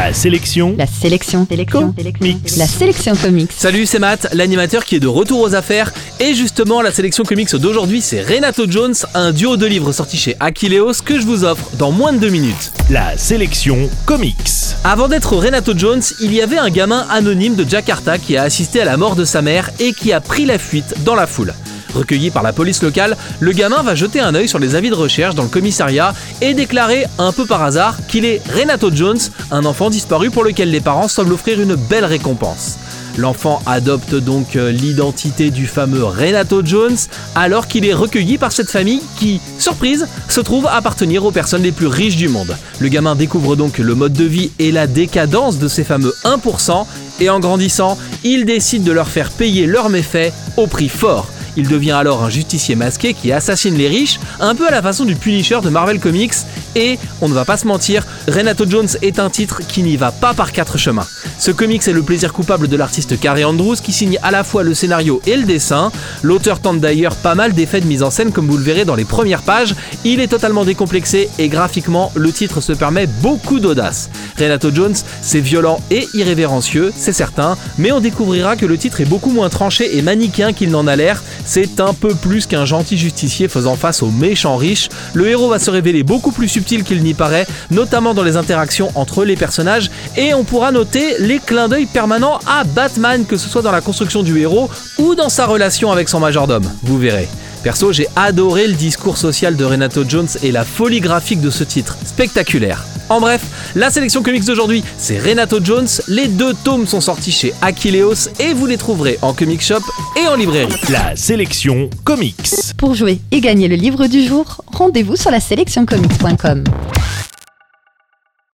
La sélection. La sélection. Sélection. La sélection comics. Salut, c'est Matt, l'animateur qui est de retour aux affaires. Et justement, la sélection comics d'aujourd'hui, c'est Renato Jones, un duo de livres sortis chez Aquileos que je vous offre dans moins de deux minutes. La sélection comics. Avant d'être Renato Jones, il y avait un gamin anonyme de Jakarta qui a assisté à la mort de sa mère et qui a pris la fuite dans la foule. Recueilli par la police locale, le gamin va jeter un œil sur les avis de recherche dans le commissariat et déclarer, un peu par hasard, qu'il est Renato Jones, un enfant disparu pour lequel les parents semblent offrir une belle récompense. L'enfant adopte donc euh, l'identité du fameux Renato Jones alors qu'il est recueilli par cette famille qui, surprise, se trouve appartenir aux personnes les plus riches du monde. Le gamin découvre donc le mode de vie et la décadence de ces fameux 1% et en grandissant, il décide de leur faire payer leurs méfaits au prix fort. Il devient alors un justicier masqué qui assassine les riches, un peu à la façon du Punisher de Marvel Comics, et, on ne va pas se mentir, Renato Jones est un titre qui n'y va pas par quatre chemins. Ce comics est le plaisir coupable de l'artiste Carrie Andrews qui signe à la fois le scénario et le dessin. L'auteur tente d'ailleurs pas mal d'effets de mise en scène comme vous le verrez dans les premières pages. Il est totalement décomplexé et graphiquement le titre se permet beaucoup d'audace. Renato Jones, c'est violent et irrévérencieux, c'est certain, mais on découvrira que le titre est beaucoup moins tranché et manichéen qu'il n'en a l'air. C'est un peu plus qu'un gentil justicier faisant face aux méchants riches. Le héros va se révéler beaucoup plus subtil qu'il n'y paraît, notamment dans les interactions entre les personnages, et on pourra noter les clins d'œil permanents à Batman, que ce soit dans la construction du héros ou dans sa relation avec son majordome. Vous verrez. Perso, j'ai adoré le discours social de Renato Jones et la folie graphique de ce titre. Spectaculaire. En bref, la sélection comics d'aujourd'hui, c'est Renato Jones. Les deux tomes sont sortis chez Aquileos et vous les trouverez en comic shop et en librairie. La sélection comics. Pour jouer et gagner le livre du jour, rendez-vous sur la sélectioncomics.com.